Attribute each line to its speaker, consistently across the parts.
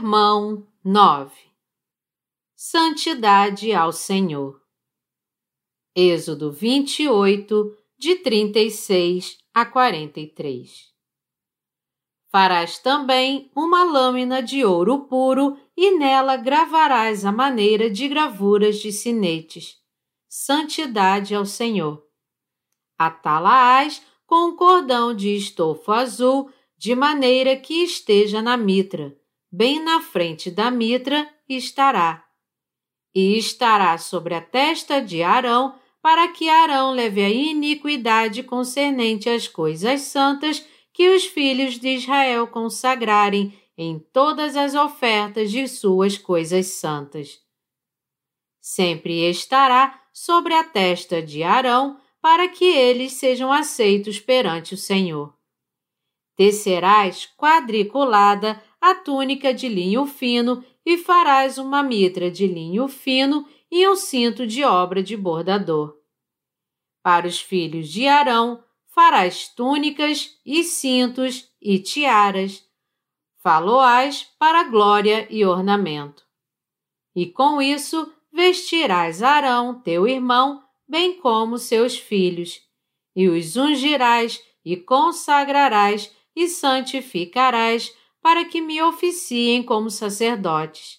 Speaker 1: Sermão 9 Santidade ao Senhor. Êxodo 28, de 36 a 43. Farás também uma lâmina de ouro puro e nela gravarás a maneira de gravuras de sinetes. Santidade ao Senhor. Atalaás com um cordão de estofo azul, de maneira que esteja na mitra. Bem na frente da mitra estará. E estará sobre a testa de Arão, para que Arão leve a iniquidade concernente às coisas santas que os filhos de Israel consagrarem em todas as ofertas de suas coisas santas. Sempre estará sobre a testa de Arão, para que eles sejam aceitos perante o Senhor. Tecerás quadriculada a túnica de linho fino e farás uma mitra de linho fino e um cinto de obra de bordador. Para os filhos de Arão, farás túnicas e cintos e tiaras, faloás para glória e ornamento. E com isso vestirás Arão, teu irmão, bem como seus filhos, e os ungirás e consagrarás e santificarás para que me oficiem como sacerdotes.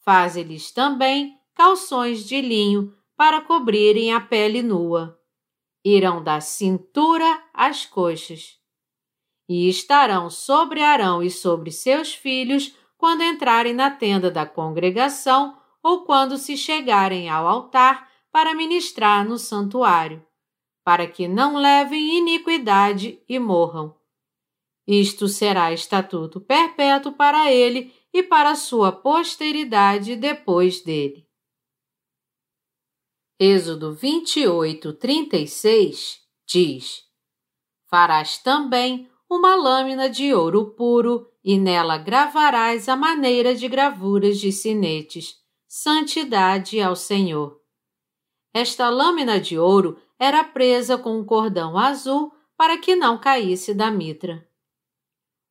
Speaker 1: Faze-lhes também calções de linho para cobrirem a pele nua. Irão da cintura às coxas. E estarão sobre Arão e sobre seus filhos quando entrarem na tenda da congregação ou quando se chegarem ao altar para ministrar no santuário, para que não levem iniquidade e morram. Isto será estatuto perpétuo para ele e para sua posteridade depois dele. Êxodo 28, 36 diz: Farás também uma lâmina de ouro puro e nela gravarás a maneira de gravuras de sinetes, santidade ao Senhor. Esta lâmina de ouro era presa com um cordão azul para que não caísse da mitra.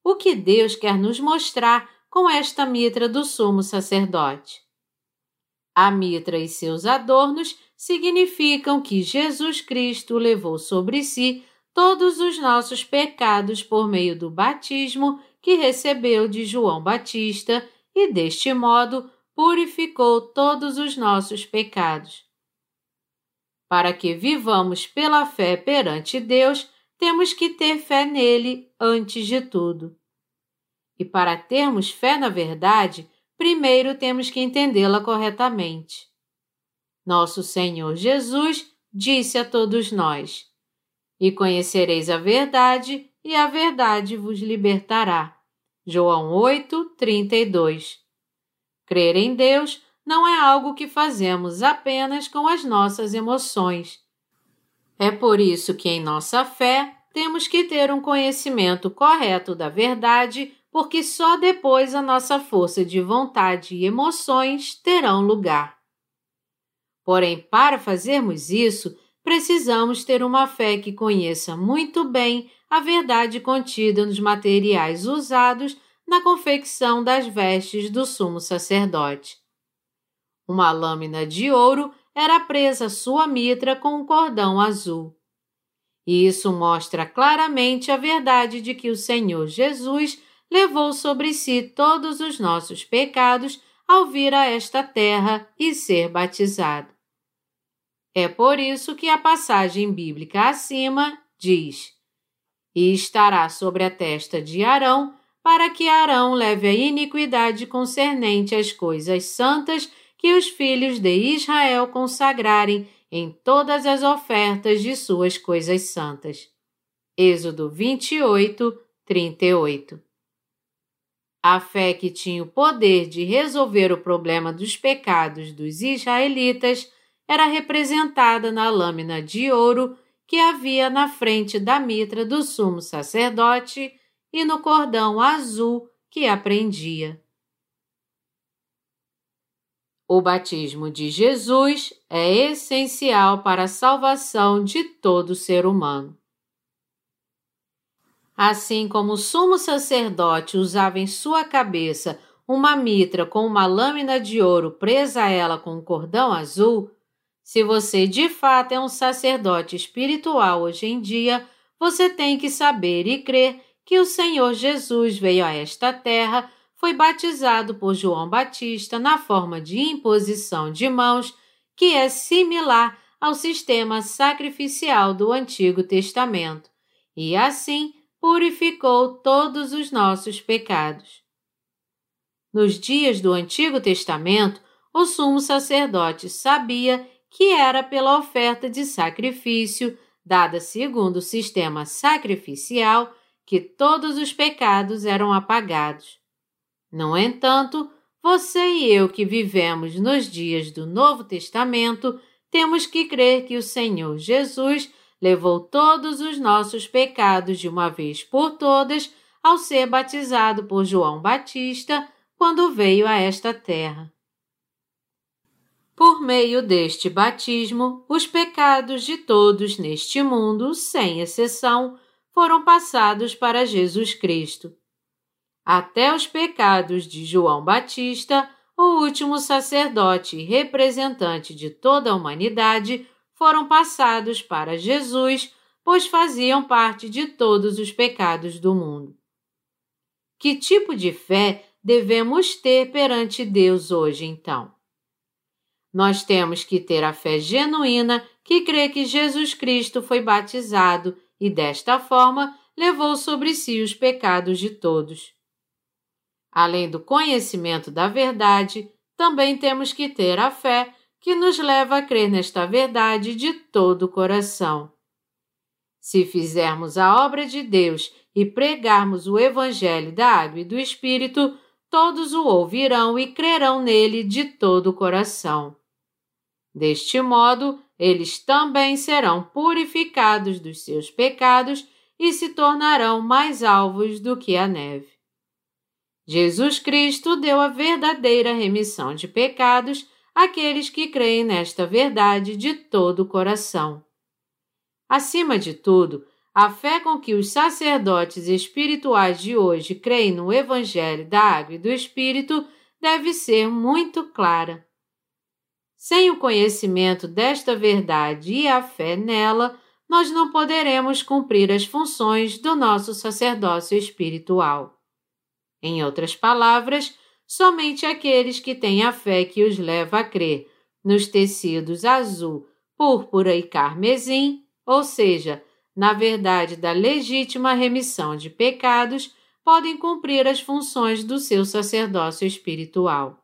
Speaker 1: O que Deus quer nos mostrar com esta mitra do sumo sacerdote? A mitra e seus adornos significam que Jesus Cristo levou sobre si todos os nossos pecados por meio do batismo que recebeu de João Batista e, deste modo, purificou todos os nossos pecados. Para que vivamos pela fé perante Deus, temos que ter fé nele antes de tudo. E para termos fé na verdade, primeiro temos que entendê-la corretamente. Nosso Senhor Jesus disse a todos nós: E conhecereis a verdade, e a verdade vos libertará. João 8, 32. Crer em Deus não é algo que fazemos apenas com as nossas emoções. É por isso que em nossa fé temos que ter um conhecimento correto da verdade, porque só depois a nossa força de vontade e emoções terão lugar. Porém, para fazermos isso, precisamos ter uma fé que conheça muito bem a verdade contida nos materiais usados na confecção das vestes do sumo sacerdote. Uma lâmina de ouro era presa à sua mitra com um cordão azul. E isso mostra claramente a verdade de que o Senhor Jesus levou sobre si todos os nossos pecados ao vir a esta terra e ser batizado. É por isso que a passagem bíblica acima diz: E estará sobre a testa de Arão, para que Arão leve a iniquidade concernente às coisas santas que os filhos de Israel consagrarem em todas as ofertas de suas coisas santas. Êxodo 28, 38. A fé que tinha o poder de resolver o problema dos pecados dos israelitas era representada na lâmina de ouro que havia na frente da mitra do sumo sacerdote e no cordão azul que a prendia. O batismo de Jesus é essencial para a salvação de todo ser humano. Assim como o sumo sacerdote usava em sua cabeça uma mitra com uma lâmina de ouro presa a ela com um cordão azul, se você de fato é um sacerdote espiritual hoje em dia, você tem que saber e crer que o Senhor Jesus veio a esta terra, foi batizado por João Batista na forma de imposição de mãos, que é similar ao sistema sacrificial do Antigo Testamento, e assim purificou todos os nossos pecados. Nos dias do Antigo Testamento, o sumo sacerdote sabia que era pela oferta de sacrifício, dada segundo o sistema sacrificial, que todos os pecados eram apagados. No entanto, você e eu que vivemos nos dias do Novo Testamento, temos que crer que o Senhor Jesus levou todos os nossos pecados de uma vez por todas ao ser batizado por João Batista quando veio a esta terra. Por meio deste batismo, os pecados de todos neste mundo, sem exceção, foram passados para Jesus Cristo. Até os pecados de João Batista, o último sacerdote e representante de toda a humanidade, foram passados para Jesus, pois faziam parte de todos os pecados do mundo. Que tipo de fé devemos ter perante Deus hoje, então? Nós temos que ter a fé genuína que crê que Jesus Cristo foi batizado e, desta forma, levou sobre si os pecados de todos. Além do conhecimento da verdade, também temos que ter a fé que nos leva a crer nesta verdade de todo o coração. Se fizermos a obra de Deus e pregarmos o Evangelho da Água e do Espírito, todos o ouvirão e crerão nele de todo o coração. Deste modo, eles também serão purificados dos seus pecados e se tornarão mais alvos do que a neve. Jesus Cristo deu a verdadeira remissão de pecados àqueles que creem nesta verdade de todo o coração. Acima de tudo, a fé com que os sacerdotes espirituais de hoje creem no Evangelho da Água e do Espírito deve ser muito clara. Sem o conhecimento desta verdade e a fé nela, nós não poderemos cumprir as funções do nosso sacerdócio espiritual. Em outras palavras, somente aqueles que têm a fé que os leva a crer nos tecidos azul, púrpura e carmesim, ou seja, na verdade da legítima remissão de pecados, podem cumprir as funções do seu sacerdócio espiritual.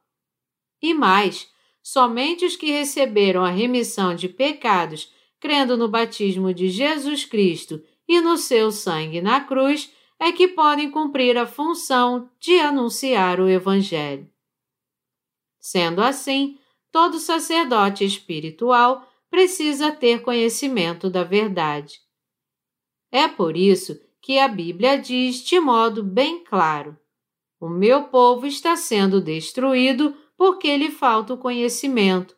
Speaker 1: E mais, somente os que receberam a remissão de pecados, crendo no batismo de Jesus Cristo e no seu sangue na cruz, é que podem cumprir a função de anunciar o Evangelho. Sendo assim, todo sacerdote espiritual precisa ter conhecimento da verdade. É por isso que a Bíblia diz de modo bem claro: O meu povo está sendo destruído porque lhe falta o conhecimento.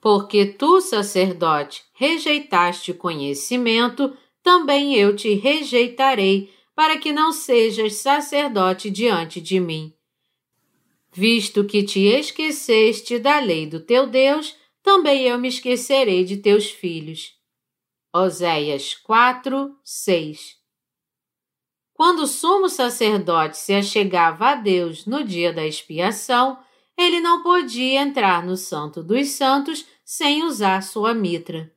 Speaker 1: Porque tu, sacerdote, rejeitaste o conhecimento, também eu te rejeitarei, para que não sejas sacerdote diante de mim. Visto que te esqueceste da lei do teu Deus, também eu me esquecerei de teus filhos. Oséias 4, 6 Quando o sumo sacerdote se achegava a Deus no dia da expiação, ele não podia entrar no Santo dos Santos sem usar sua mitra.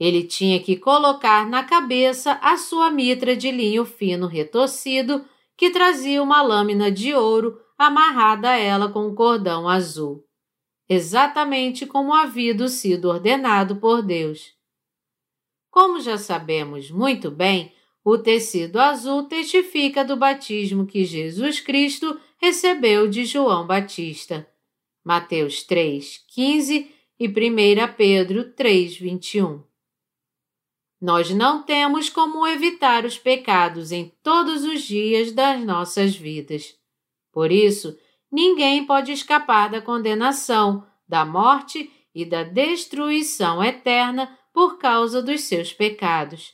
Speaker 1: Ele tinha que colocar na cabeça a sua mitra de linho fino retorcido, que trazia uma lâmina de ouro amarrada a ela com um cordão azul, exatamente como havia sido ordenado por Deus. Como já sabemos muito bem, o tecido azul testifica do batismo que Jesus Cristo recebeu de João Batista. Mateus 3, 15 e 1 Pedro 3, 21. Nós não temos como evitar os pecados em todos os dias das nossas vidas. Por isso, ninguém pode escapar da condenação, da morte e da destruição eterna por causa dos seus pecados.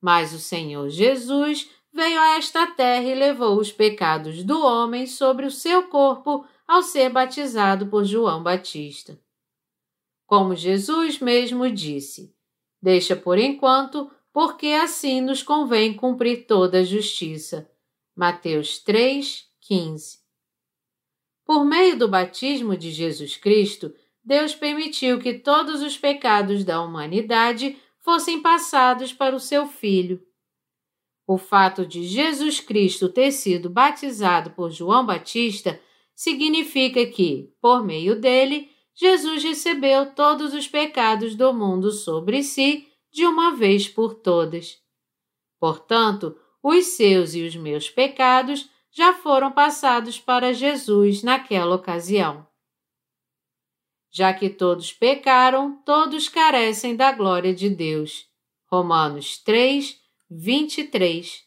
Speaker 1: Mas o Senhor Jesus veio a esta terra e levou os pecados do homem sobre o seu corpo ao ser batizado por João Batista. Como Jesus mesmo disse: Deixa por enquanto, porque assim nos convém cumprir toda a justiça. Mateus 3, 15. Por meio do batismo de Jesus Cristo, Deus permitiu que todos os pecados da humanidade fossem passados para o seu Filho. O fato de Jesus Cristo ter sido batizado por João Batista significa que, por meio dele, Jesus recebeu todos os pecados do mundo sobre si de uma vez por todas. Portanto, os seus e os meus pecados já foram passados para Jesus naquela ocasião. Já que todos pecaram, todos carecem da glória de Deus. Romanos 3, 23.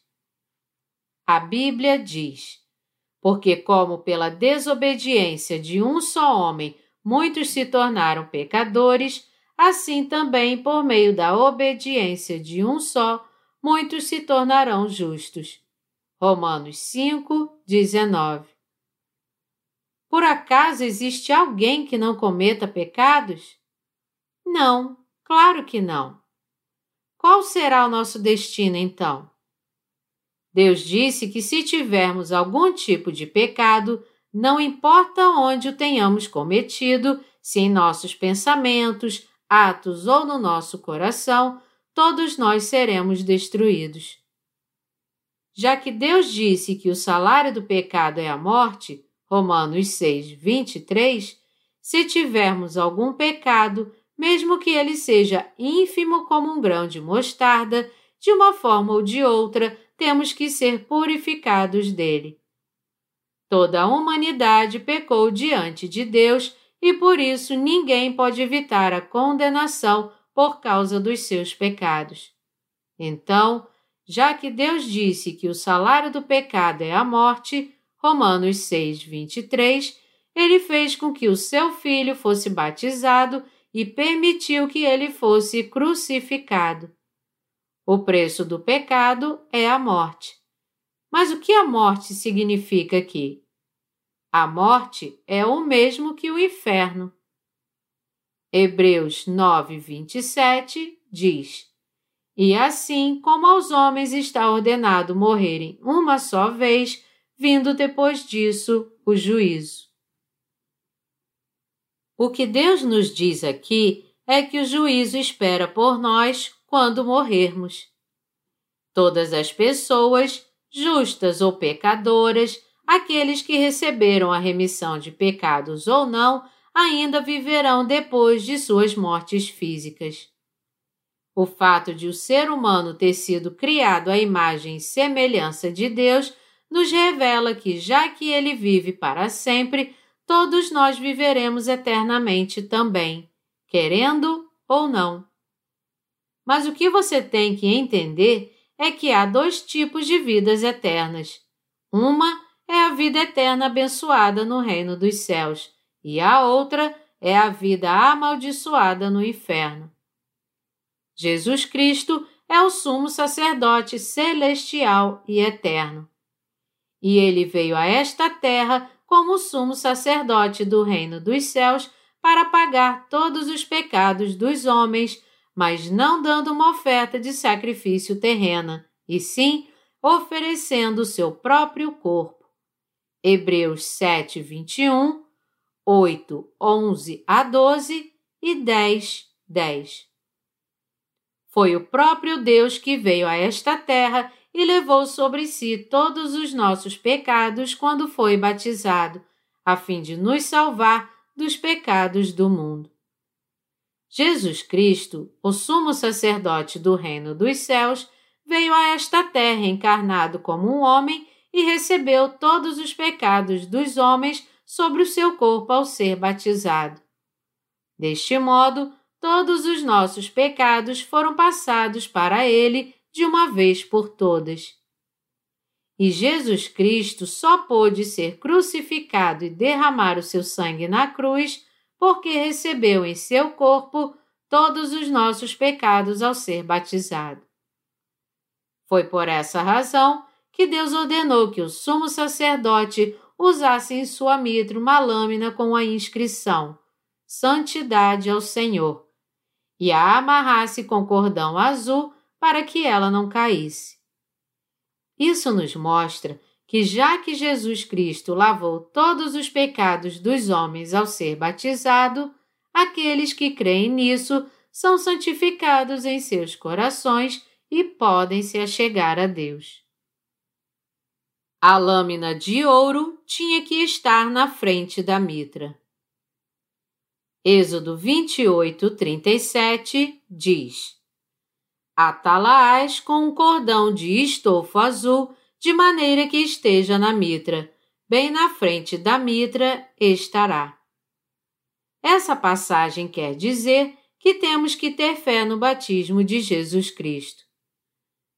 Speaker 1: A Bíblia diz: Porque, como pela desobediência de um só homem muitos se tornaram pecadores, assim também por meio da obediência de um só, muitos se tornarão justos. Romanos 5, 19. Por acaso existe alguém que não cometa pecados? Não, claro que não. Qual será o nosso destino então? Deus disse que se tivermos algum tipo de pecado, não importa onde o tenhamos cometido, se em nossos pensamentos, atos ou no nosso coração, todos nós seremos destruídos. Já que Deus disse que o salário do pecado é a morte, Romanos 6, 23, se tivermos algum pecado, mesmo que ele seja ínfimo como um grão de mostarda, de uma forma ou de outra, temos que ser purificados dele. Toda a humanidade pecou diante de Deus e por isso ninguém pode evitar a condenação por causa dos seus pecados. Então, já que Deus disse que o salário do pecado é a morte, Romanos 6, 23, ele fez com que o seu filho fosse batizado e permitiu que ele fosse crucificado. O preço do pecado é a morte. Mas o que a morte significa aqui? A morte é o mesmo que o inferno. Hebreus 9, 27 diz: E assim como aos homens está ordenado morrerem uma só vez, vindo depois disso o juízo. O que Deus nos diz aqui é que o juízo espera por nós quando morrermos. Todas as pessoas, justas ou pecadoras, aqueles que receberam a remissão de pecados ou não, ainda viverão depois de suas mortes físicas. O fato de o ser humano ter sido criado à imagem e semelhança de Deus nos revela que, já que ele vive para sempre, todos nós viveremos eternamente também, querendo ou não. Mas o que você tem que entender é que há dois tipos de vidas eternas. Uma é a vida eterna abençoada no reino dos céus, e a outra é a vida amaldiçoada no inferno. Jesus Cristo é o sumo sacerdote celestial e eterno. E ele veio a esta terra como sumo sacerdote do reino dos céus para pagar todos os pecados dos homens, mas não dando uma oferta de sacrifício terrena, e sim oferecendo o seu próprio corpo. Hebreus 7, 21, 8, 11 a 12 e 10, 10. Foi o próprio Deus que veio a esta terra e levou sobre si todos os nossos pecados quando foi batizado, a fim de nos salvar dos pecados do mundo. Jesus Cristo, o sumo sacerdote do reino dos céus, veio a esta terra encarnado como um homem e recebeu todos os pecados dos homens sobre o seu corpo ao ser batizado. Deste modo, todos os nossos pecados foram passados para ele de uma vez por todas. E Jesus Cristo só pôde ser crucificado e derramar o seu sangue na cruz porque recebeu em seu corpo todos os nossos pecados ao ser batizado. Foi por essa razão que Deus ordenou que o sumo sacerdote usasse em sua mitra uma lâmina com a inscrição Santidade ao Senhor e a amarrasse com cordão azul para que ela não caísse. Isso nos mostra que, já que Jesus Cristo lavou todos os pecados dos homens ao ser batizado, aqueles que creem nisso são santificados em seus corações e podem se achegar a Deus. A lâmina de ouro tinha que estar na frente da mitra. Êxodo 28, 37 diz: Atalaás com um cordão de estofo azul, de maneira que esteja na mitra, bem na frente da mitra estará. Essa passagem quer dizer que temos que ter fé no batismo de Jesus Cristo.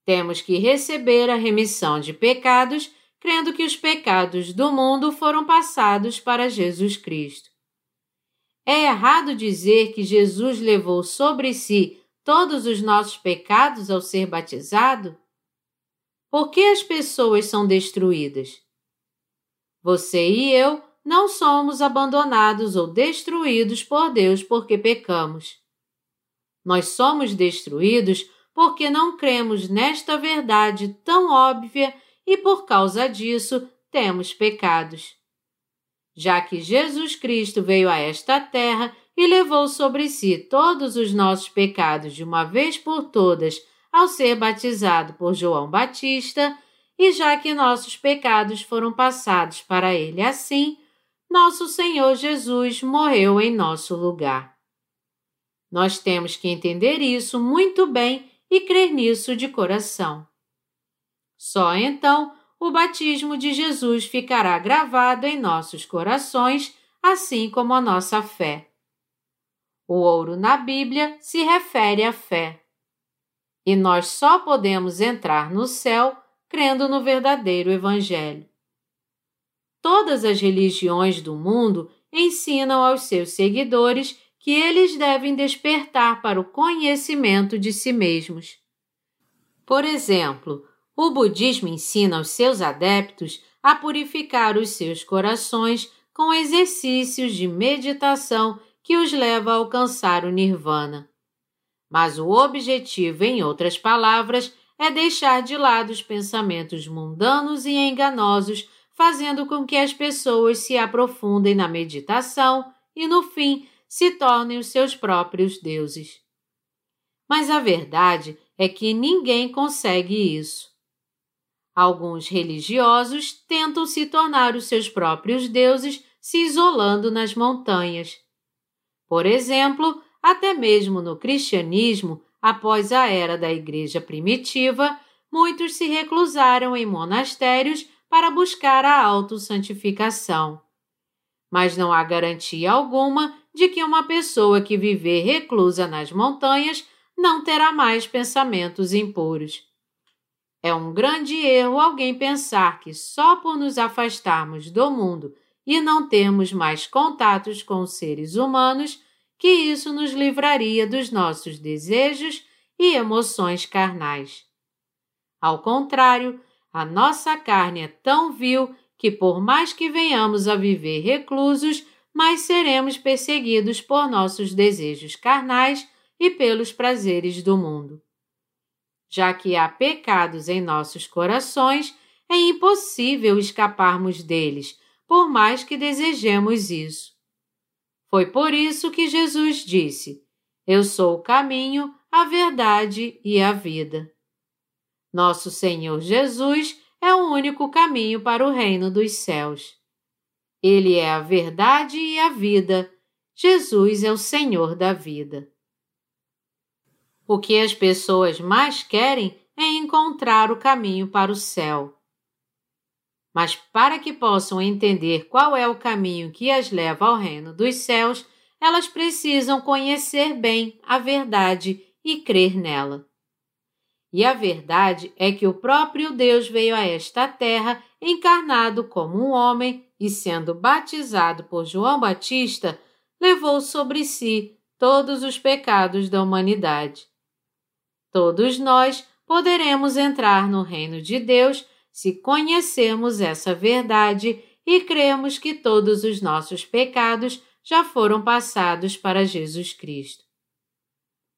Speaker 1: Temos que receber a remissão de pecados, crendo que os pecados do mundo foram passados para Jesus Cristo. É errado dizer que Jesus levou sobre si todos os nossos pecados ao ser batizado? Por que as pessoas são destruídas? Você e eu não somos abandonados ou destruídos por Deus porque pecamos. Nós somos destruídos porque não cremos nesta verdade tão óbvia e por causa disso temos pecados. Já que Jesus Cristo veio a esta terra e levou sobre si todos os nossos pecados de uma vez por todas ao ser batizado por João Batista, e já que nossos pecados foram passados para ele assim, nosso Senhor Jesus morreu em nosso lugar. Nós temos que entender isso muito bem e crer nisso de coração. Só então o batismo de Jesus ficará gravado em nossos corações, assim como a nossa fé. O ouro na Bíblia se refere à fé. E nós só podemos entrar no céu crendo no verdadeiro Evangelho. Todas as religiões do mundo ensinam aos seus seguidores que eles devem despertar para o conhecimento de si mesmos. Por exemplo, o budismo ensina aos seus adeptos a purificar os seus corações com exercícios de meditação que os leva a alcançar o nirvana. Mas o objetivo, em outras palavras, é deixar de lado os pensamentos mundanos e enganosos fazendo com que as pessoas se aprofundem na meditação e, no fim, se tornem os seus próprios deuses. Mas a verdade é que ninguém consegue isso. Alguns religiosos tentam se tornar os seus próprios deuses se isolando nas montanhas. Por exemplo, até mesmo no cristianismo, após a era da Igreja primitiva, muitos se reclusaram em monastérios para buscar a autossantificação. Mas não há garantia alguma de que uma pessoa que viver reclusa nas montanhas não terá mais pensamentos impuros. É um grande erro alguém pensar que só por nos afastarmos do mundo e não termos mais contatos com seres humanos, que isso nos livraria dos nossos desejos e emoções carnais. Ao contrário, a nossa carne é tão vil que, por mais que venhamos a viver reclusos, mais seremos perseguidos por nossos desejos carnais e pelos prazeres do mundo. Já que há pecados em nossos corações, é impossível escaparmos deles, por mais que desejemos isso. Foi por isso que Jesus disse: Eu sou o caminho, a verdade e a vida. Nosso Senhor Jesus é o único caminho para o reino dos céus. Ele é a verdade e a vida. Jesus é o Senhor da vida. O que as pessoas mais querem é encontrar o caminho para o céu. Mas para que possam entender qual é o caminho que as leva ao reino dos céus, elas precisam conhecer bem a verdade e crer nela. E a verdade é que o próprio Deus veio a esta terra encarnado como um homem e sendo batizado por João Batista, levou sobre si todos os pecados da humanidade. Todos nós poderemos entrar no reino de Deus se conhecermos essa verdade e cremos que todos os nossos pecados já foram passados para Jesus Cristo.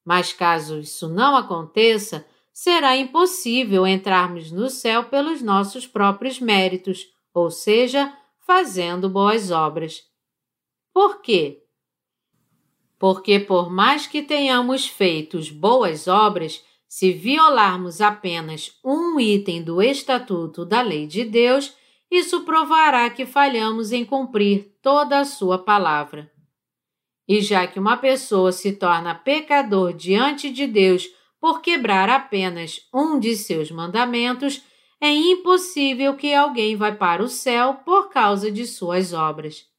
Speaker 1: Mas caso isso não aconteça, será impossível entrarmos no céu pelos nossos próprios méritos, ou seja, fazendo boas obras. Por quê? Porque, por mais que tenhamos feito boas obras, se violarmos apenas um item do Estatuto da Lei de Deus, isso provará que falhamos em cumprir toda a Sua palavra. E já que uma pessoa se torna pecador diante de Deus por quebrar apenas um de seus mandamentos, é impossível que alguém vá para o céu por causa de suas obras.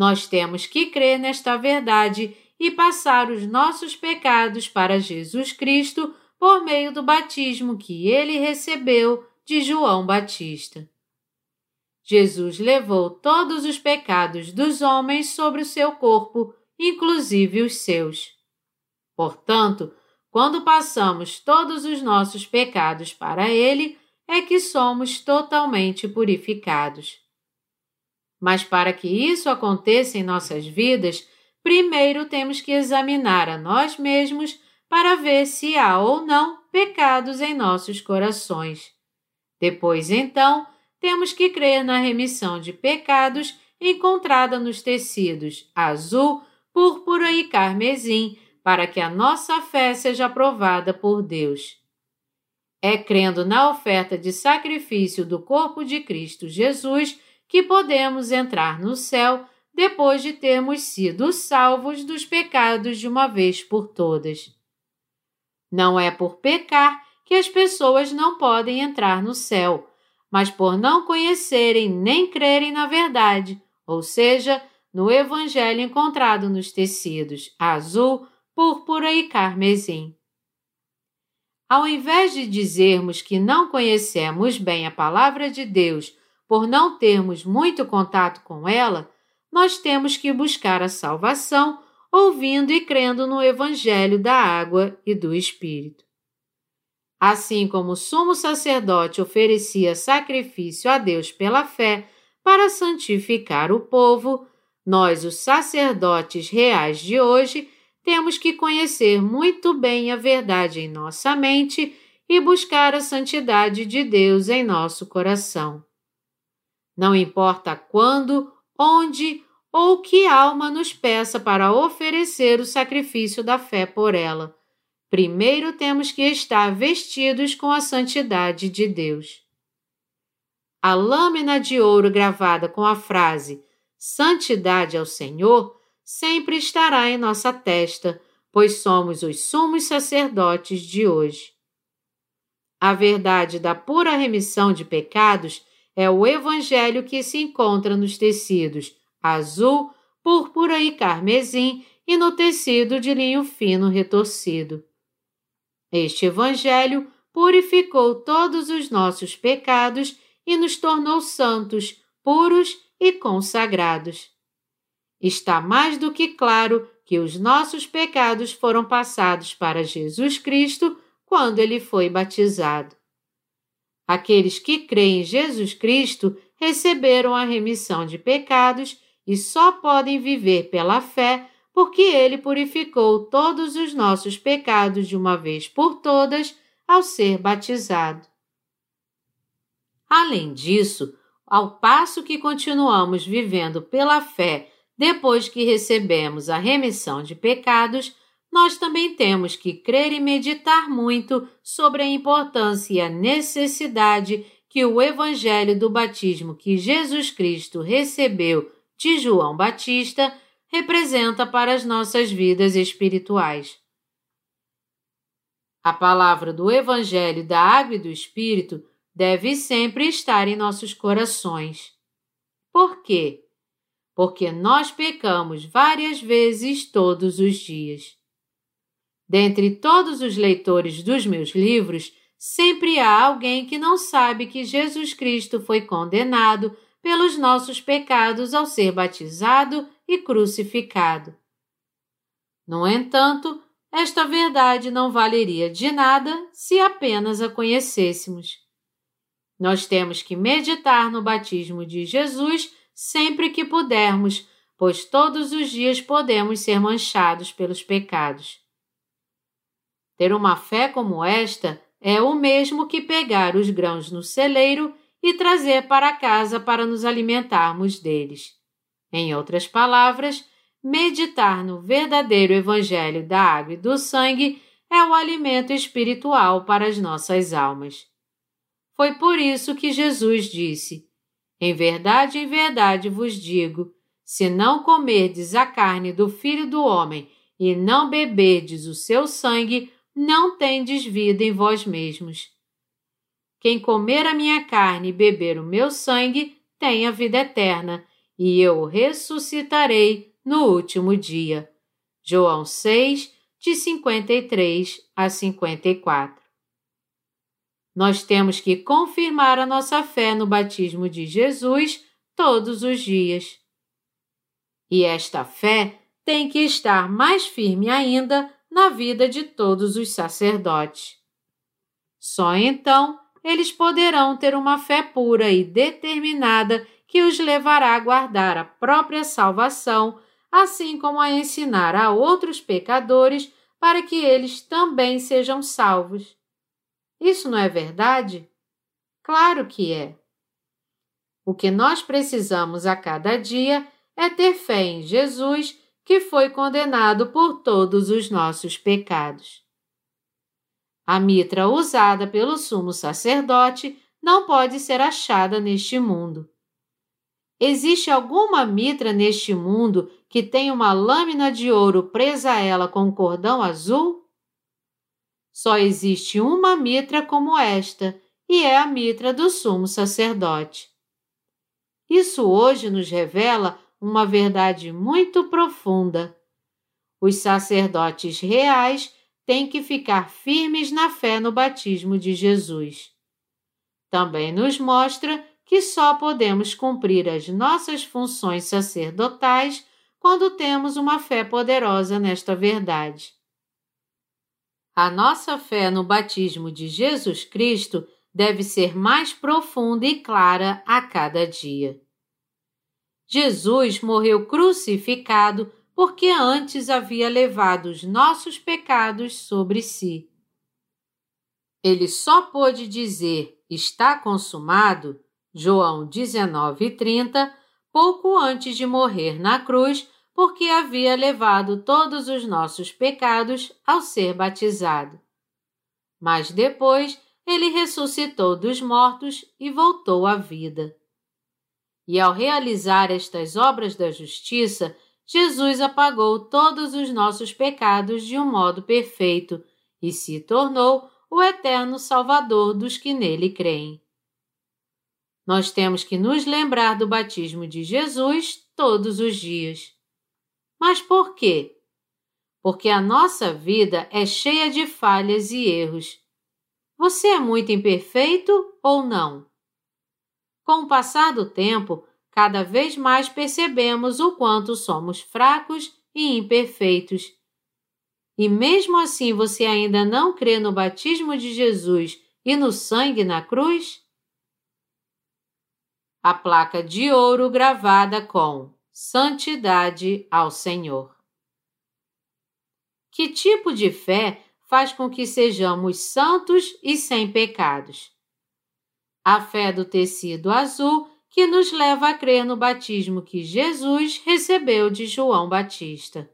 Speaker 1: Nós temos que crer nesta verdade e passar os nossos pecados para Jesus Cristo por meio do batismo que ele recebeu de João Batista. Jesus levou todos os pecados dos homens sobre o seu corpo, inclusive os seus. Portanto, quando passamos todos os nossos pecados para Ele, é que somos totalmente purificados. Mas para que isso aconteça em nossas vidas, primeiro temos que examinar a nós mesmos para ver se há ou não pecados em nossos corações. Depois, então, temos que crer na remissão de pecados encontrada nos tecidos azul, púrpura e carmesim, para que a nossa fé seja aprovada por Deus. É crendo na oferta de sacrifício do corpo de Cristo Jesus que podemos entrar no céu depois de termos sido salvos dos pecados de uma vez por todas. Não é por pecar que as pessoas não podem entrar no céu mas por não conhecerem nem crerem na verdade, ou seja, no Evangelho encontrado nos tecidos azul, púrpura e carmesim. Ao invés de dizermos que não conhecemos bem a palavra de Deus por não termos muito contato com ela, nós temos que buscar a salvação ouvindo e crendo no Evangelho da água e do Espírito. Assim como o sumo sacerdote oferecia sacrifício a Deus pela fé para santificar o povo, nós, os sacerdotes reais de hoje, temos que conhecer muito bem a verdade em nossa mente e buscar a santidade de Deus em nosso coração. Não importa quando, onde ou que alma nos peça para oferecer o sacrifício da fé por ela primeiro temos que estar vestidos com a santidade de Deus. A lâmina de ouro gravada com a frase Santidade ao Senhor sempre estará em nossa testa, pois somos os sumos sacerdotes de hoje. A verdade da pura remissão de pecados é o evangelho que se encontra nos tecidos azul, púrpura e carmesim e no tecido de linho fino retorcido. Este Evangelho purificou todos os nossos pecados e nos tornou santos, puros e consagrados. Está mais do que claro que os nossos pecados foram passados para Jesus Cristo quando ele foi batizado. Aqueles que creem em Jesus Cristo receberam a remissão de pecados e só podem viver pela fé porque ele purificou todos os nossos pecados de uma vez por todas ao ser batizado. Além disso, ao passo que continuamos vivendo pela fé depois que recebemos a remissão de pecados, nós também temos que crer e meditar muito sobre a importância e a necessidade que o Evangelho do batismo que Jesus Cristo recebeu de João Batista representa para as nossas vidas espirituais. A palavra do Evangelho da Água e do Espírito deve sempre estar em nossos corações. Por quê? Porque nós pecamos várias vezes todos os dias. Dentre todos os leitores dos meus livros, sempre há alguém que não sabe que Jesus Cristo foi condenado pelos nossos pecados ao ser batizado e crucificado. No entanto, esta verdade não valeria de nada se apenas a conhecêssemos. Nós temos que meditar no batismo de Jesus sempre que pudermos, pois todos os dias podemos ser manchados pelos pecados. Ter uma fé como esta é o mesmo que pegar os grãos no celeiro e trazer para casa para nos alimentarmos deles. Em outras palavras, meditar no verdadeiro Evangelho da água e do sangue é o alimento espiritual para as nossas almas. Foi por isso que Jesus disse: Em verdade, em verdade vos digo: se não comerdes a carne do Filho do Homem e não beberdes o seu sangue, não tendes vida em vós mesmos. Quem comer a minha carne e beber o meu sangue tem a vida eterna, e eu o ressuscitarei no último dia. João 6, de 53 a 54. Nós temos que confirmar a nossa fé no batismo de Jesus todos os dias. E esta fé tem que estar mais firme ainda na vida de todos os sacerdotes. Só então eles poderão ter uma fé pura e determinada que os levará a guardar a própria salvação, assim como a ensinar a outros pecadores para que eles também sejam salvos. Isso não é verdade? Claro que é. O que nós precisamos a cada dia é ter fé em Jesus, que foi condenado por todos os nossos pecados. A mitra usada pelo sumo sacerdote não pode ser achada neste mundo. Existe alguma mitra neste mundo que tenha uma lâmina de ouro presa a ela com um cordão azul? Só existe uma mitra como esta, e é a mitra do sumo sacerdote. Isso hoje nos revela uma verdade muito profunda. Os sacerdotes reais têm que ficar firmes na fé no batismo de Jesus. Também nos mostra que só podemos cumprir as nossas funções sacerdotais quando temos uma fé poderosa nesta verdade. A nossa fé no batismo de Jesus Cristo deve ser mais profunda e clara a cada dia. Jesus morreu crucificado porque antes havia levado os nossos pecados sobre si. Ele só pôde dizer está consumado, João 19:30, pouco antes de morrer na cruz, porque havia levado todos os nossos pecados ao ser batizado. Mas depois ele ressuscitou dos mortos e voltou à vida. E ao realizar estas obras da justiça, Jesus apagou todos os nossos pecados de um modo perfeito e se tornou o eterno Salvador dos que nele creem. Nós temos que nos lembrar do batismo de Jesus todos os dias. Mas por quê? Porque a nossa vida é cheia de falhas e erros. Você é muito imperfeito ou não? Com o passar do tempo, cada vez mais percebemos o quanto somos fracos e imperfeitos. E mesmo assim você ainda não crê no batismo de Jesus e no sangue na cruz? A placa de ouro gravada com Santidade ao Senhor. Que tipo de fé faz com que sejamos santos e sem pecados? A fé do tecido azul que nos leva a crer no batismo que Jesus recebeu de João Batista.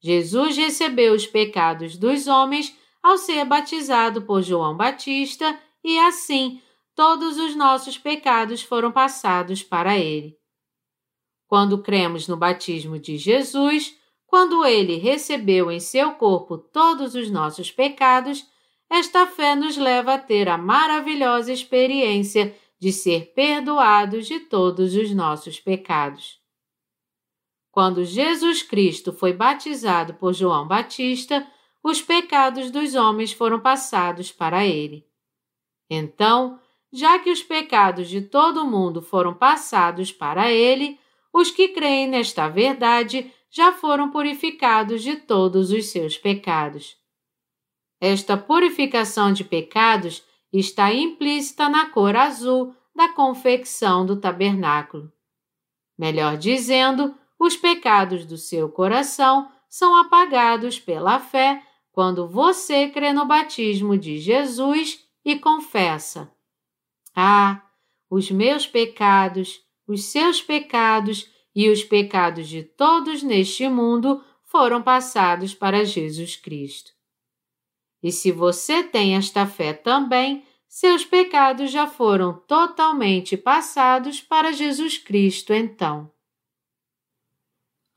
Speaker 1: Jesus recebeu os pecados dos homens ao ser batizado por João Batista e assim todos os nossos pecados foram passados para ele. Quando cremos no batismo de Jesus, quando ele recebeu em seu corpo todos os nossos pecados, esta fé nos leva a ter a maravilhosa experiência de ser perdoados de todos os nossos pecados. Quando Jesus Cristo foi batizado por João Batista, os pecados dos homens foram passados para ele. Então, já que os pecados de todo mundo foram passados para ele, os que creem nesta verdade já foram purificados de todos os seus pecados. Esta purificação de pecados está implícita na cor azul da confecção do tabernáculo. Melhor dizendo, os pecados do seu coração são apagados pela fé quando você crê no batismo de Jesus e confessa: Ah, os meus pecados, os seus pecados e os pecados de todos neste mundo foram passados para Jesus Cristo. E se você tem esta fé também, seus pecados já foram totalmente passados para Jesus Cristo então.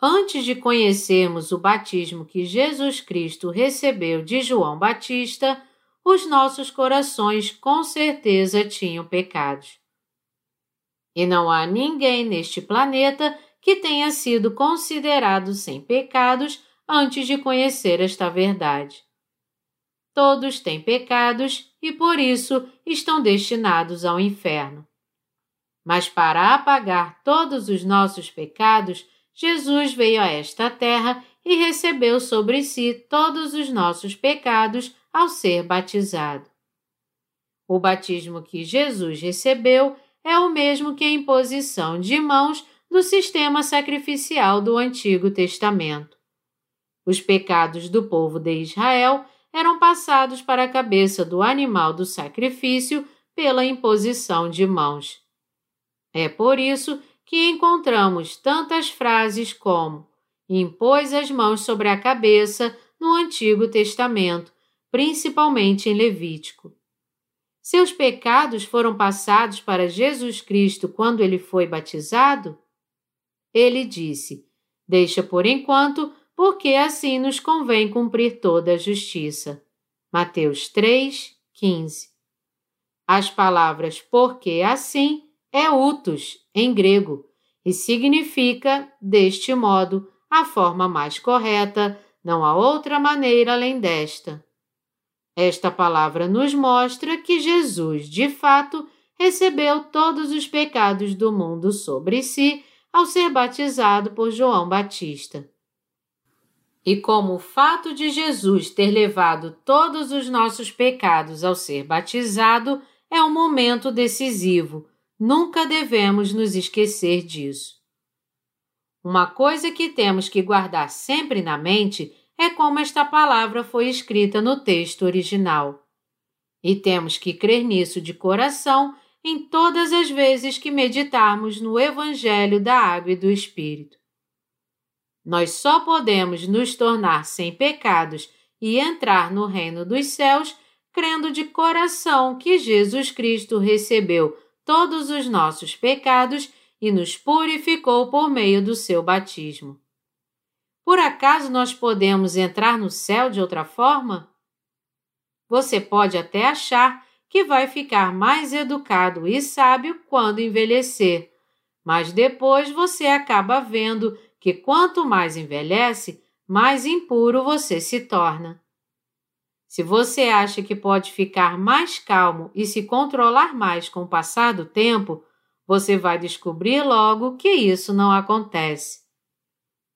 Speaker 1: Antes de conhecermos o batismo que Jesus Cristo recebeu de João Batista, os nossos corações com certeza tinham pecados. E não há ninguém neste planeta que tenha sido considerado sem pecados antes de conhecer esta verdade. Todos têm pecados e por isso estão destinados ao inferno. Mas para apagar todos os nossos pecados, Jesus veio a esta terra e recebeu sobre si todos os nossos pecados ao ser batizado. O batismo que Jesus recebeu é o mesmo que a imposição de mãos do sistema sacrificial do Antigo Testamento. Os pecados do povo de Israel eram passados para a cabeça do animal do sacrifício pela imposição de mãos. É por isso que encontramos tantas frases como impôs as mãos sobre a cabeça no Antigo Testamento, principalmente em Levítico. Seus pecados foram passados para Jesus Cristo quando ele foi batizado? Ele disse: Deixa por enquanto, porque assim nos convém cumprir toda a justiça. Mateus 3, 15. As palavras porque assim é utos em grego e significa, deste modo, a forma mais correta, não há outra maneira além desta. Esta palavra nos mostra que Jesus, de fato, recebeu todos os pecados do mundo sobre si ao ser batizado por João Batista. E como o fato de Jesus ter levado todos os nossos pecados ao ser batizado é um momento decisivo, Nunca devemos nos esquecer disso. Uma coisa que temos que guardar sempre na mente é como esta palavra foi escrita no texto original. E temos que crer nisso de coração em todas as vezes que meditarmos no Evangelho da Água e do Espírito. Nós só podemos nos tornar sem pecados e entrar no reino dos céus crendo de coração que Jesus Cristo recebeu todos os nossos pecados e nos purificou por meio do seu batismo. Por acaso nós podemos entrar no céu de outra forma? Você pode até achar que vai ficar mais educado e sábio quando envelhecer, mas depois você acaba vendo que quanto mais envelhece, mais impuro você se torna. Se você acha que pode ficar mais calmo e se controlar mais com o passar do tempo, você vai descobrir logo que isso não acontece.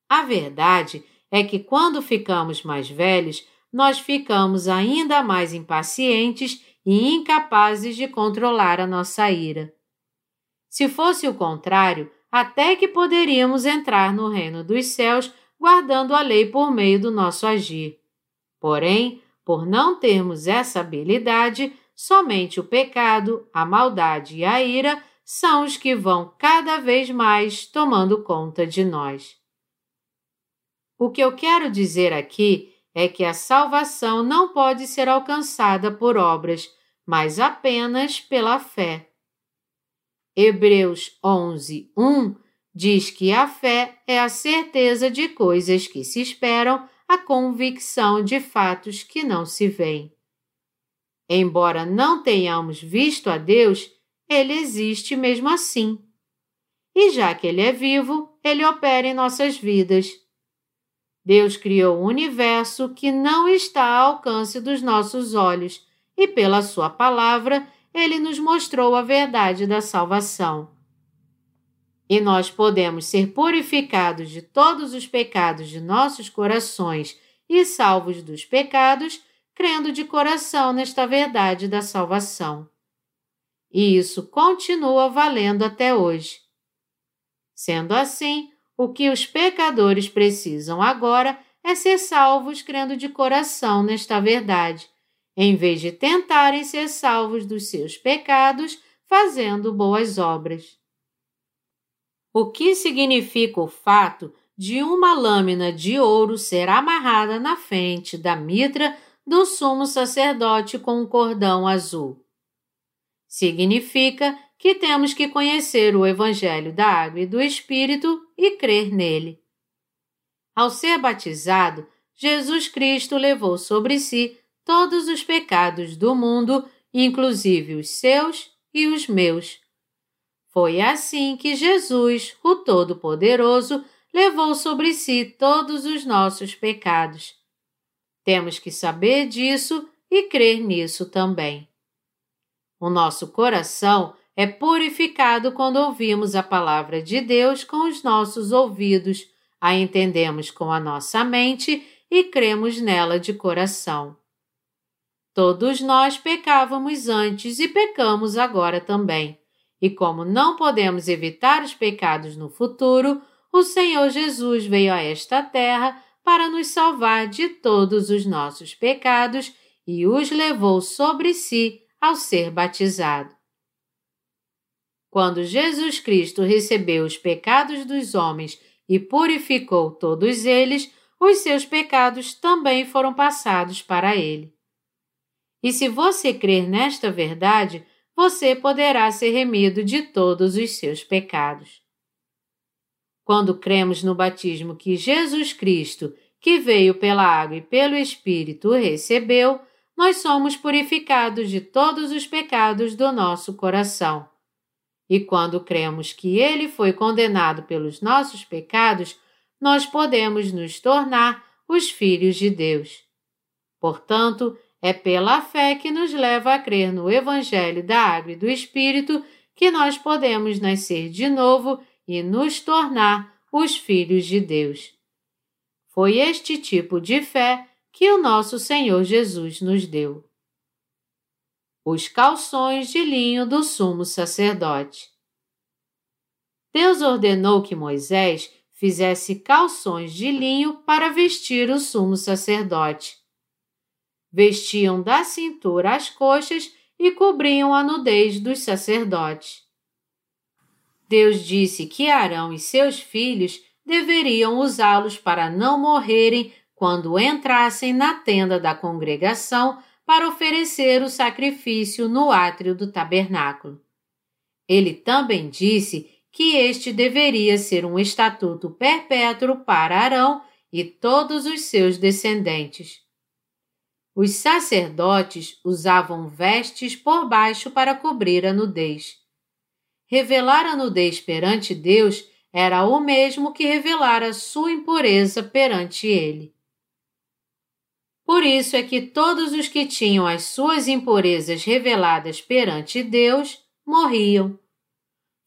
Speaker 1: A verdade é que quando ficamos mais velhos, nós ficamos ainda mais impacientes e incapazes de controlar a nossa ira. Se fosse o contrário, até que poderíamos entrar no reino dos céus guardando a lei por meio do nosso agir. Porém, por não termos essa habilidade, somente o pecado, a maldade e a ira são os que vão cada vez mais tomando conta de nós. O que eu quero dizer aqui é que a salvação não pode ser alcançada por obras, mas apenas pela fé. Hebreus 11, 1 diz que a fé é a certeza de coisas que se esperam a convicção de fatos que não se veem. Embora não tenhamos visto a Deus, ele existe mesmo assim. E já que ele é vivo, ele opera em nossas vidas. Deus criou um universo que não está ao alcance dos nossos olhos, e pela Sua palavra, ele nos mostrou a verdade da salvação. E nós podemos ser purificados de todos os pecados de nossos corações e salvos dos pecados, crendo de coração nesta verdade da salvação. E isso continua valendo até hoje. Sendo assim, o que os pecadores precisam agora é ser salvos crendo de coração nesta verdade, em vez de tentarem ser salvos dos seus pecados fazendo boas obras. O que significa o fato de uma lâmina de ouro ser amarrada na frente da mitra do sumo sacerdote com um cordão azul? Significa que temos que conhecer o Evangelho da Água e do Espírito e crer nele. Ao ser batizado, Jesus Cristo levou sobre si todos os pecados do mundo, inclusive os seus e os meus. Foi assim que Jesus, o Todo-Poderoso, levou sobre si todos os nossos pecados. Temos que saber disso e crer nisso também. O nosso coração é purificado quando ouvimos a palavra de Deus com os nossos ouvidos, a entendemos com a nossa mente e cremos nela de coração. Todos nós pecávamos antes e pecamos agora também. E como não podemos evitar os pecados no futuro, o Senhor Jesus veio a esta terra para nos salvar de todos os nossos pecados e os levou sobre si ao ser batizado. Quando Jesus Cristo recebeu os pecados dos homens e purificou todos eles, os seus pecados também foram passados para ele. E se você crer nesta verdade, você poderá ser remido de todos os seus pecados. Quando cremos no batismo que Jesus Cristo, que veio pela água e pelo Espírito, recebeu, nós somos purificados de todos os pecados do nosso coração. E quando cremos que Ele foi condenado pelos nossos pecados, nós podemos nos tornar os filhos de Deus. Portanto, é pela fé que nos leva a crer no Evangelho da Água e do Espírito que nós podemos nascer de novo e nos tornar os filhos de Deus. Foi este tipo de fé que o nosso Senhor Jesus nos deu. Os calções de linho do sumo sacerdote. Deus ordenou que Moisés fizesse calções de linho para vestir o sumo sacerdote vestiam da cintura às coxas e cobriam a nudez dos sacerdotes. Deus disse que Arão e seus filhos deveriam usá-los para não morrerem quando entrassem na tenda da congregação para oferecer o sacrifício no átrio do tabernáculo. Ele também disse que este deveria ser um estatuto perpétuo para Arão e todos os seus descendentes. Os sacerdotes usavam vestes por baixo para cobrir a nudez. Revelar a nudez perante Deus era o mesmo que revelar a sua impureza perante Ele. Por isso é que todos os que tinham as suas impurezas reveladas perante Deus morriam.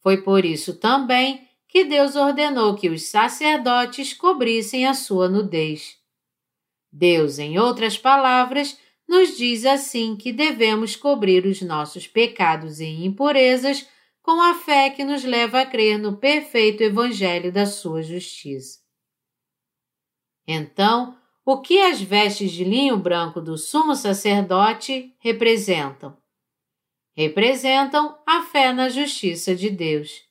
Speaker 1: Foi por isso também que Deus ordenou que os sacerdotes cobrissem a sua nudez. Deus, em outras palavras, nos diz assim que devemos cobrir os nossos pecados e impurezas com a fé que nos leva a crer no perfeito Evangelho da Sua justiça. Então, o que as vestes de linho branco do sumo sacerdote representam? Representam a fé na justiça de Deus.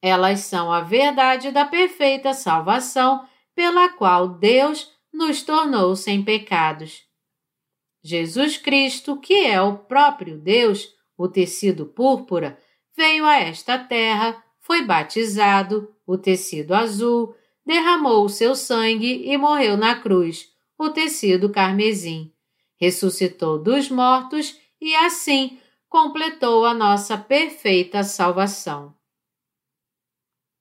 Speaker 1: Elas são a verdade da perfeita salvação pela qual Deus nos tornou sem pecados. Jesus Cristo, que é o próprio Deus, o tecido púrpura, veio a esta terra, foi batizado, o tecido azul, derramou o seu sangue e morreu na cruz, o tecido carmesim. Ressuscitou dos mortos e assim completou a nossa perfeita salvação.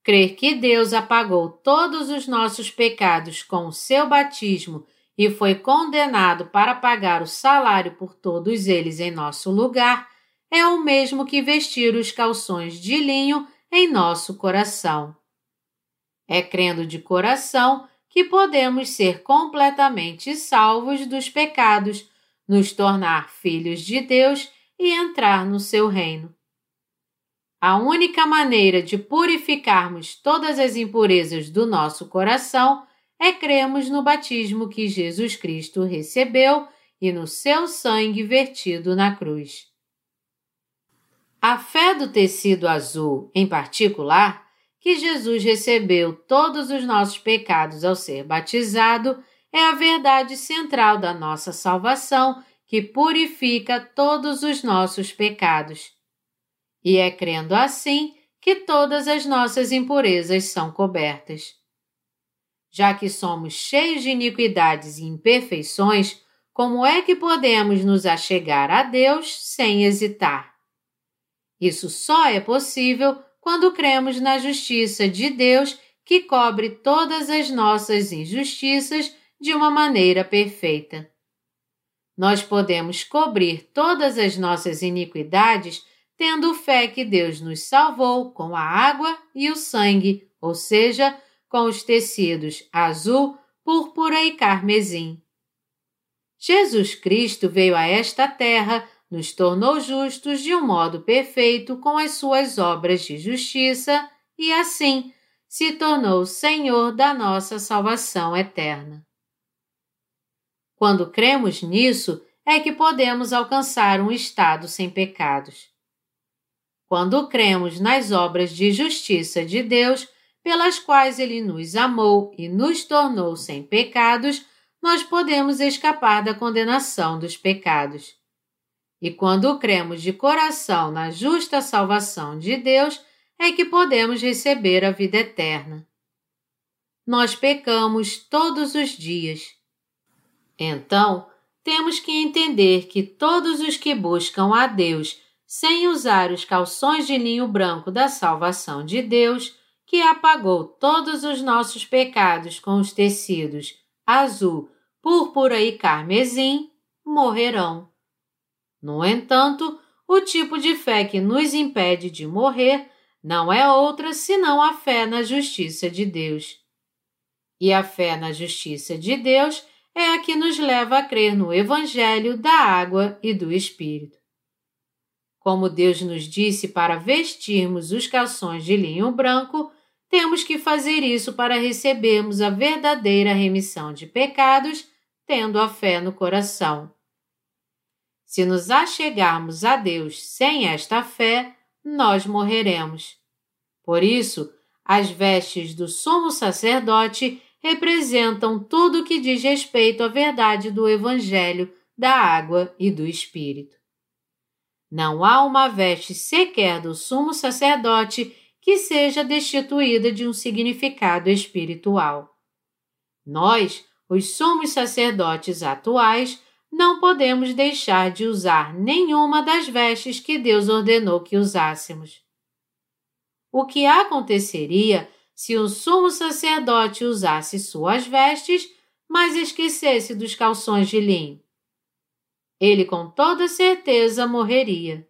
Speaker 1: Crer que Deus apagou todos os nossos pecados com o seu batismo e foi condenado para pagar o salário por todos eles em nosso lugar é o mesmo que vestir os calções de linho em nosso coração. É crendo de coração que podemos ser completamente salvos dos pecados, nos tornar filhos de Deus e entrar no seu reino. A única maneira de purificarmos todas as impurezas do nosso coração é cremos no batismo que Jesus Cristo recebeu e no seu sangue vertido na cruz. A fé do tecido azul, em particular, que Jesus recebeu todos os nossos pecados ao ser batizado, é a verdade central da nossa salvação que purifica todos os nossos pecados. E é crendo assim que todas as nossas impurezas são cobertas. Já que somos cheios de iniquidades e imperfeições, como é que podemos nos achegar a Deus sem hesitar? Isso só é possível quando cremos na justiça de Deus que cobre todas as nossas injustiças de uma maneira perfeita. Nós podemos cobrir todas as nossas iniquidades tendo fé que Deus nos salvou com a água e o sangue, ou seja, com os tecidos azul, púrpura e carmesim. Jesus Cristo veio a esta terra, nos tornou justos de um modo perfeito com as suas obras de justiça e, assim, se tornou Senhor da nossa salvação eterna. Quando cremos nisso, é que podemos alcançar um estado sem pecados. Quando cremos nas obras de justiça de Deus, pelas quais Ele nos amou e nos tornou sem pecados, nós podemos escapar da condenação dos pecados. E quando cremos de coração na justa salvação de Deus, é que podemos receber a vida eterna. Nós pecamos todos os dias. Então, temos que entender que todos os que buscam a Deus sem usar os calções de linho branco da salvação de Deus, que apagou todos os nossos pecados com os tecidos azul, púrpura e carmesim, morrerão. No entanto, o tipo de fé que nos impede de morrer não é outra senão a fé na justiça de Deus. E a fé na justiça de Deus é a que nos leva a crer no Evangelho da água e do Espírito. Como Deus nos disse para vestirmos os calções de linho branco, temos que fazer isso para recebermos a verdadeira remissão de pecados, tendo a fé no coração. Se nos achegarmos a Deus sem esta fé, nós morreremos. Por isso, as vestes do sumo sacerdote representam tudo o que diz respeito à verdade do Evangelho, da água e do Espírito. Não há uma veste sequer do sumo sacerdote que seja destituída de um significado espiritual. Nós, os sumos sacerdotes atuais, não podemos deixar de usar nenhuma das vestes que Deus ordenou que usássemos. O que aconteceria se um sumo sacerdote usasse suas vestes, mas esquecesse dos calções de linho? Ele com toda certeza morreria.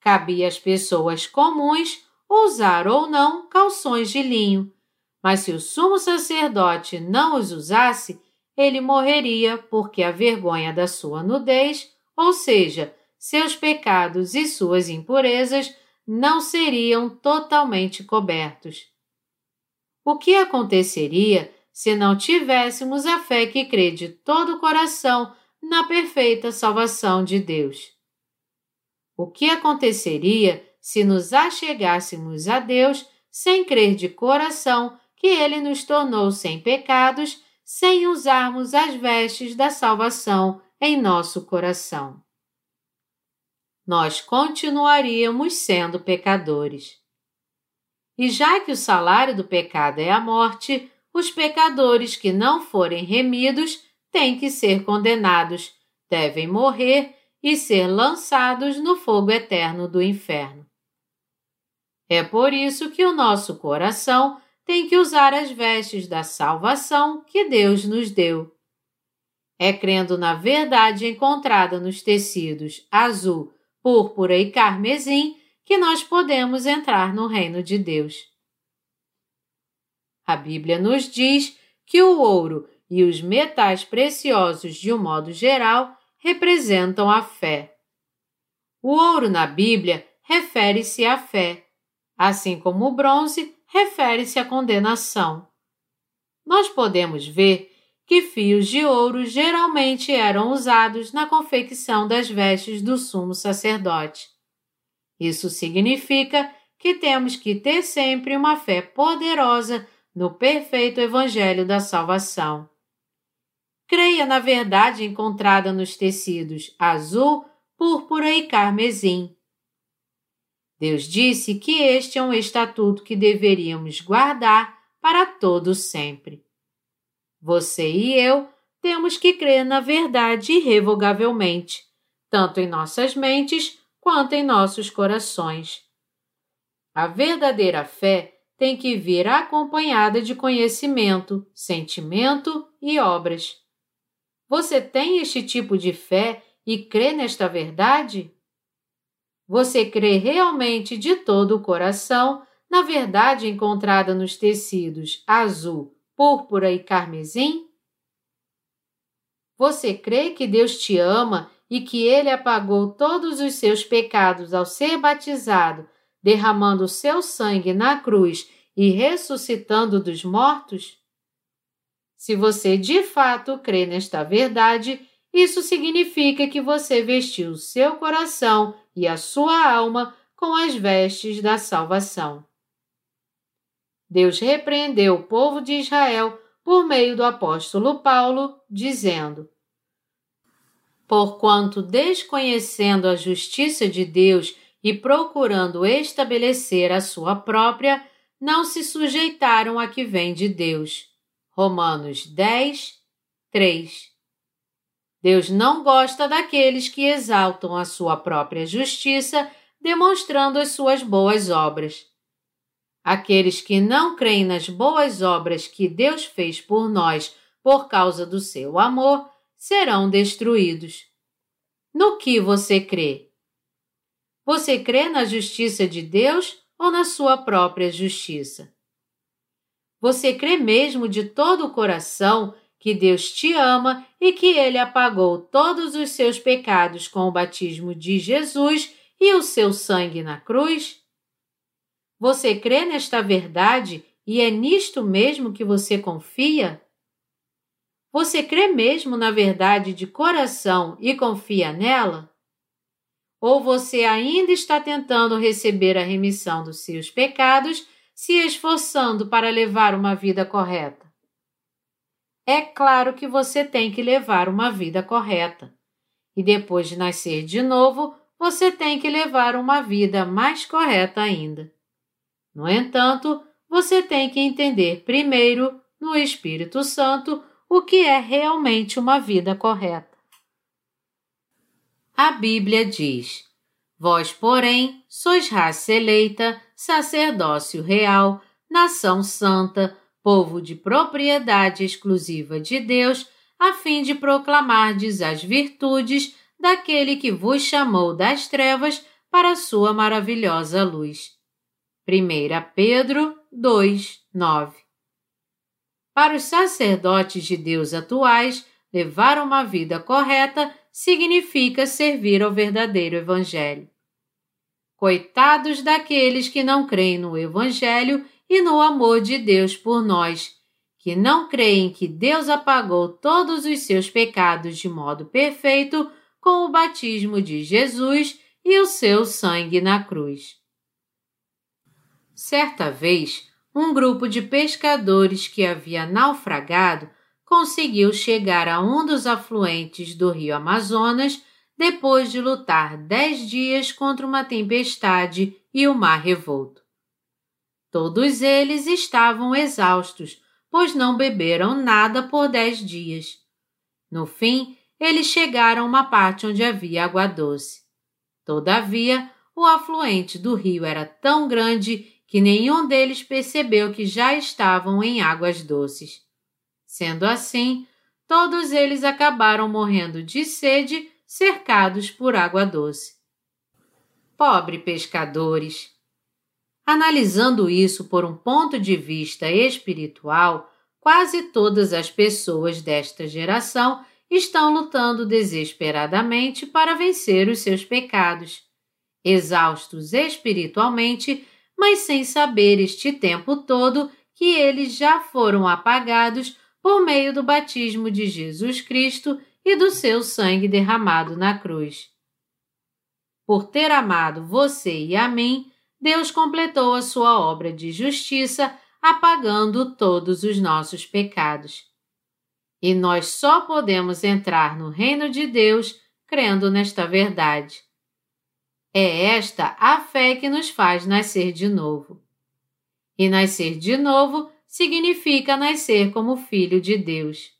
Speaker 1: Cabia às pessoas comuns usar ou não calções de linho, mas se o sumo sacerdote não os usasse, ele morreria porque a vergonha da sua nudez, ou seja, seus pecados e suas impurezas, não seriam totalmente cobertos. O que aconteceria se não tivéssemos a fé que crê de todo o coração na perfeita salvação de Deus? O que aconteceria se nos achegássemos a Deus sem crer de coração que Ele nos tornou sem pecados, sem usarmos as vestes da salvação em nosso coração? Nós continuaríamos sendo pecadores. E já que o salário do pecado é a morte, os pecadores que não forem remidos têm que ser condenados, devem morrer e ser lançados no fogo eterno do inferno. É por isso que o nosso coração tem que usar as vestes da salvação que Deus nos deu. É crendo na verdade encontrada nos tecidos azul, púrpura e carmesim que nós podemos entrar no reino de Deus. A Bíblia nos diz que o ouro e os metais preciosos, de um modo geral, representam a fé. O ouro na Bíblia refere-se à fé, assim como o bronze refere-se à condenação. Nós podemos ver que fios de ouro geralmente eram usados na confecção das vestes do sumo sacerdote. Isso significa que temos que ter sempre uma fé poderosa no perfeito Evangelho da Salvação. Creia na verdade encontrada nos tecidos azul, púrpura e carmesim. Deus disse que este é um estatuto que deveríamos guardar para todo sempre. Você e eu temos que crer na verdade irrevogavelmente, tanto em nossas mentes quanto em nossos corações. A verdadeira fé tem que vir acompanhada de conhecimento, sentimento e obras. Você tem este tipo de fé e crê nesta verdade? Você crê realmente de todo o coração na verdade encontrada nos tecidos azul, púrpura e carmesim? Você crê que Deus te ama e que ele apagou todos os seus pecados ao ser batizado, derramando o seu sangue na cruz e ressuscitando dos mortos? Se você de fato crê nesta verdade, isso significa que você vestiu seu coração e a sua alma com as vestes da salvação. Deus repreendeu o povo de Israel por meio do apóstolo Paulo, dizendo: Porquanto, desconhecendo a justiça de Deus e procurando estabelecer a sua própria, não se sujeitaram a que vem de Deus. Romanos 10, 3. Deus não gosta daqueles que exaltam a sua própria justiça, demonstrando as suas boas obras. Aqueles que não creem nas boas obras que Deus fez por nós por causa do seu amor serão destruídos. No que você crê? Você crê na justiça de Deus ou na sua própria justiça? Você crê mesmo de todo o coração que Deus te ama e que Ele apagou todos os seus pecados com o batismo de Jesus e o seu sangue na cruz? Você crê nesta verdade e é nisto mesmo que você confia? Você crê mesmo na verdade de coração e confia nela? Ou você ainda está tentando receber a remissão dos seus pecados, se esforçando para levar uma vida correta? É claro que você tem que levar uma vida correta. E depois de nascer de novo, você tem que levar uma vida mais correta ainda. No entanto, você tem que entender primeiro, no Espírito Santo, o que é realmente uma vida correta. A Bíblia diz: Vós, porém, sois raça eleita, sacerdócio real, nação santa, povo de propriedade exclusiva de Deus, a fim de proclamardes as virtudes daquele que vos chamou das trevas para a sua maravilhosa luz. 1 Pedro 2, 9 para os sacerdotes de Deus atuais, levar uma vida correta significa servir ao verdadeiro Evangelho. Coitados daqueles que não creem no Evangelho e no amor de Deus por nós, que não creem que Deus apagou todos os seus pecados de modo perfeito com o batismo de Jesus e o seu sangue na cruz. Certa vez, um grupo de pescadores que havia naufragado conseguiu chegar a um dos afluentes do rio Amazonas depois de lutar dez dias contra uma tempestade e o mar revolto. Todos eles estavam exaustos, pois não beberam nada por dez dias. No fim, eles chegaram a uma parte onde havia água doce. Todavia, o afluente do rio era tão grande que nenhum deles percebeu que já estavam em águas doces. Sendo assim, todos eles acabaram morrendo de sede, cercados por água doce. Pobre pescadores! Analisando isso por um ponto de vista espiritual, quase todas as pessoas desta geração estão lutando desesperadamente para vencer os seus pecados. Exaustos espiritualmente, mas sem saber este tempo todo que eles já foram apagados por meio do batismo de Jesus Cristo e do seu sangue derramado na cruz. Por ter amado você e a mim, Deus completou a sua obra de justiça, apagando todos os nossos pecados. E nós só podemos entrar no reino de Deus crendo nesta verdade. É esta a fé que nos faz nascer de novo. E nascer de novo significa nascer como filho de Deus.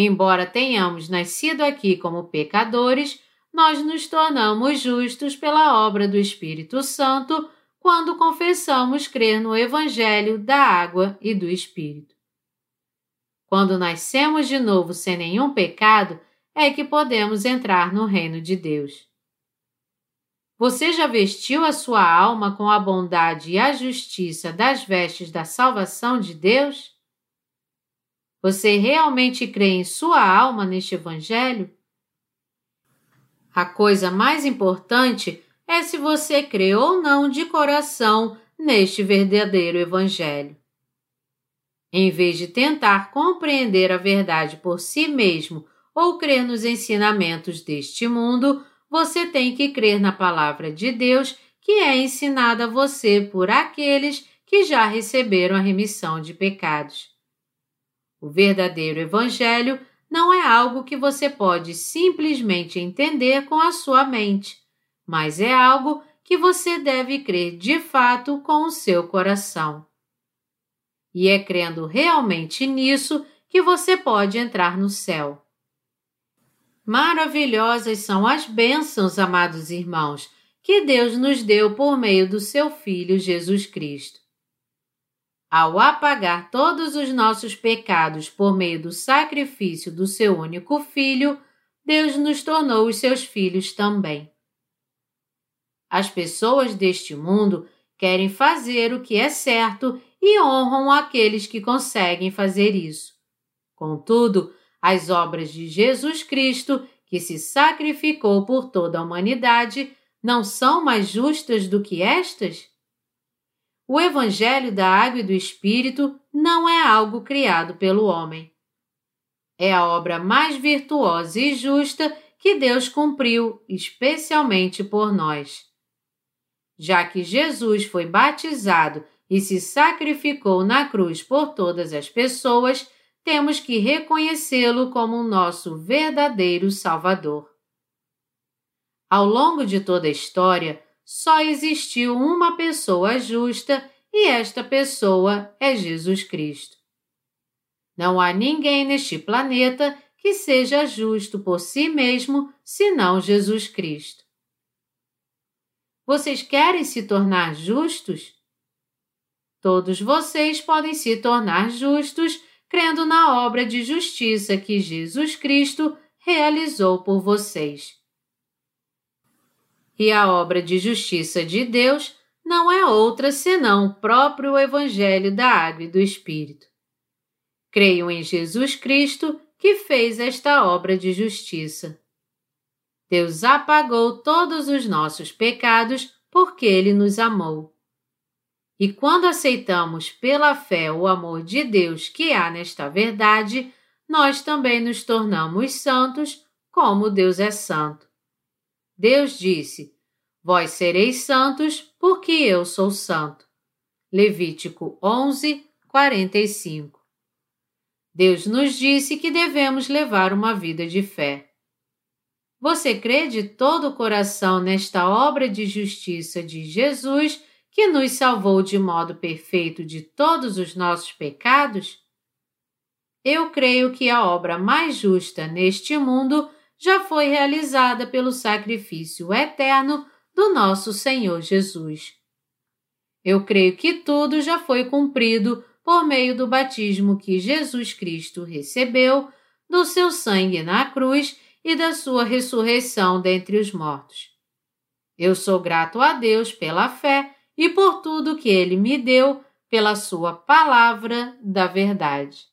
Speaker 1: Embora tenhamos nascido aqui como pecadores, nós nos tornamos justos pela obra do Espírito Santo quando confessamos crer no Evangelho da água e do Espírito. Quando nascemos de novo sem nenhum pecado, é que podemos entrar no reino de Deus. Você já vestiu a sua alma com a bondade e a justiça das vestes da salvação de Deus? Você realmente crê em sua alma neste Evangelho? A coisa mais importante é se você crê ou não de coração neste verdadeiro Evangelho. Em vez de tentar compreender a verdade por si mesmo ou crer nos ensinamentos deste mundo, você tem que crer na palavra de Deus que é ensinada a você por aqueles que já receberam a remissão de pecados. O verdadeiro Evangelho não é algo que você pode simplesmente entender com a sua mente, mas é algo que você deve crer de fato com o seu coração. E é crendo realmente nisso que você pode entrar no céu. Maravilhosas são as bênçãos, amados irmãos, que Deus nos deu por meio do seu Filho Jesus Cristo. Ao apagar todos os nossos pecados por meio do sacrifício do seu único Filho, Deus nos tornou os seus filhos também. As pessoas deste mundo querem fazer o que é certo e honram aqueles que conseguem fazer isso. Contudo, as obras de Jesus Cristo, que se sacrificou por toda a humanidade, não são mais justas do que estas? O Evangelho da Água e do Espírito não é algo criado pelo homem. É a obra mais virtuosa e justa que Deus cumpriu especialmente por nós. Já que Jesus foi batizado e se sacrificou na cruz por todas as pessoas, temos que reconhecê-lo como nosso verdadeiro Salvador. Ao longo de toda a história, só existiu uma pessoa justa e esta pessoa é Jesus Cristo. Não há ninguém neste planeta que seja justo por si mesmo senão Jesus Cristo. Vocês querem se tornar justos? Todos vocês podem se tornar justos crendo na obra de justiça que Jesus Cristo realizou por vocês. E a obra de justiça de Deus não é outra senão o próprio Evangelho da Água e do Espírito. Creio em Jesus Cristo que fez esta obra de justiça. Deus apagou todos os nossos pecados porque Ele nos amou. E quando aceitamos pela fé o amor de Deus que há nesta verdade, nós também nos tornamos santos, como Deus é santo. Deus disse: Vós sereis santos, porque eu sou santo. Levítico 11, 45. Deus nos disse que devemos levar uma vida de fé. Você crê de todo o coração nesta obra de justiça de Jesus que nos salvou de modo perfeito de todos os nossos pecados? Eu creio que a obra mais justa neste mundo já foi realizada pelo sacrifício eterno do nosso Senhor Jesus. Eu creio que tudo já foi cumprido por meio do batismo que Jesus Cristo recebeu, do seu sangue na cruz e da sua ressurreição dentre os mortos. Eu sou grato a Deus pela fé e por tudo que ele me deu pela sua palavra da verdade.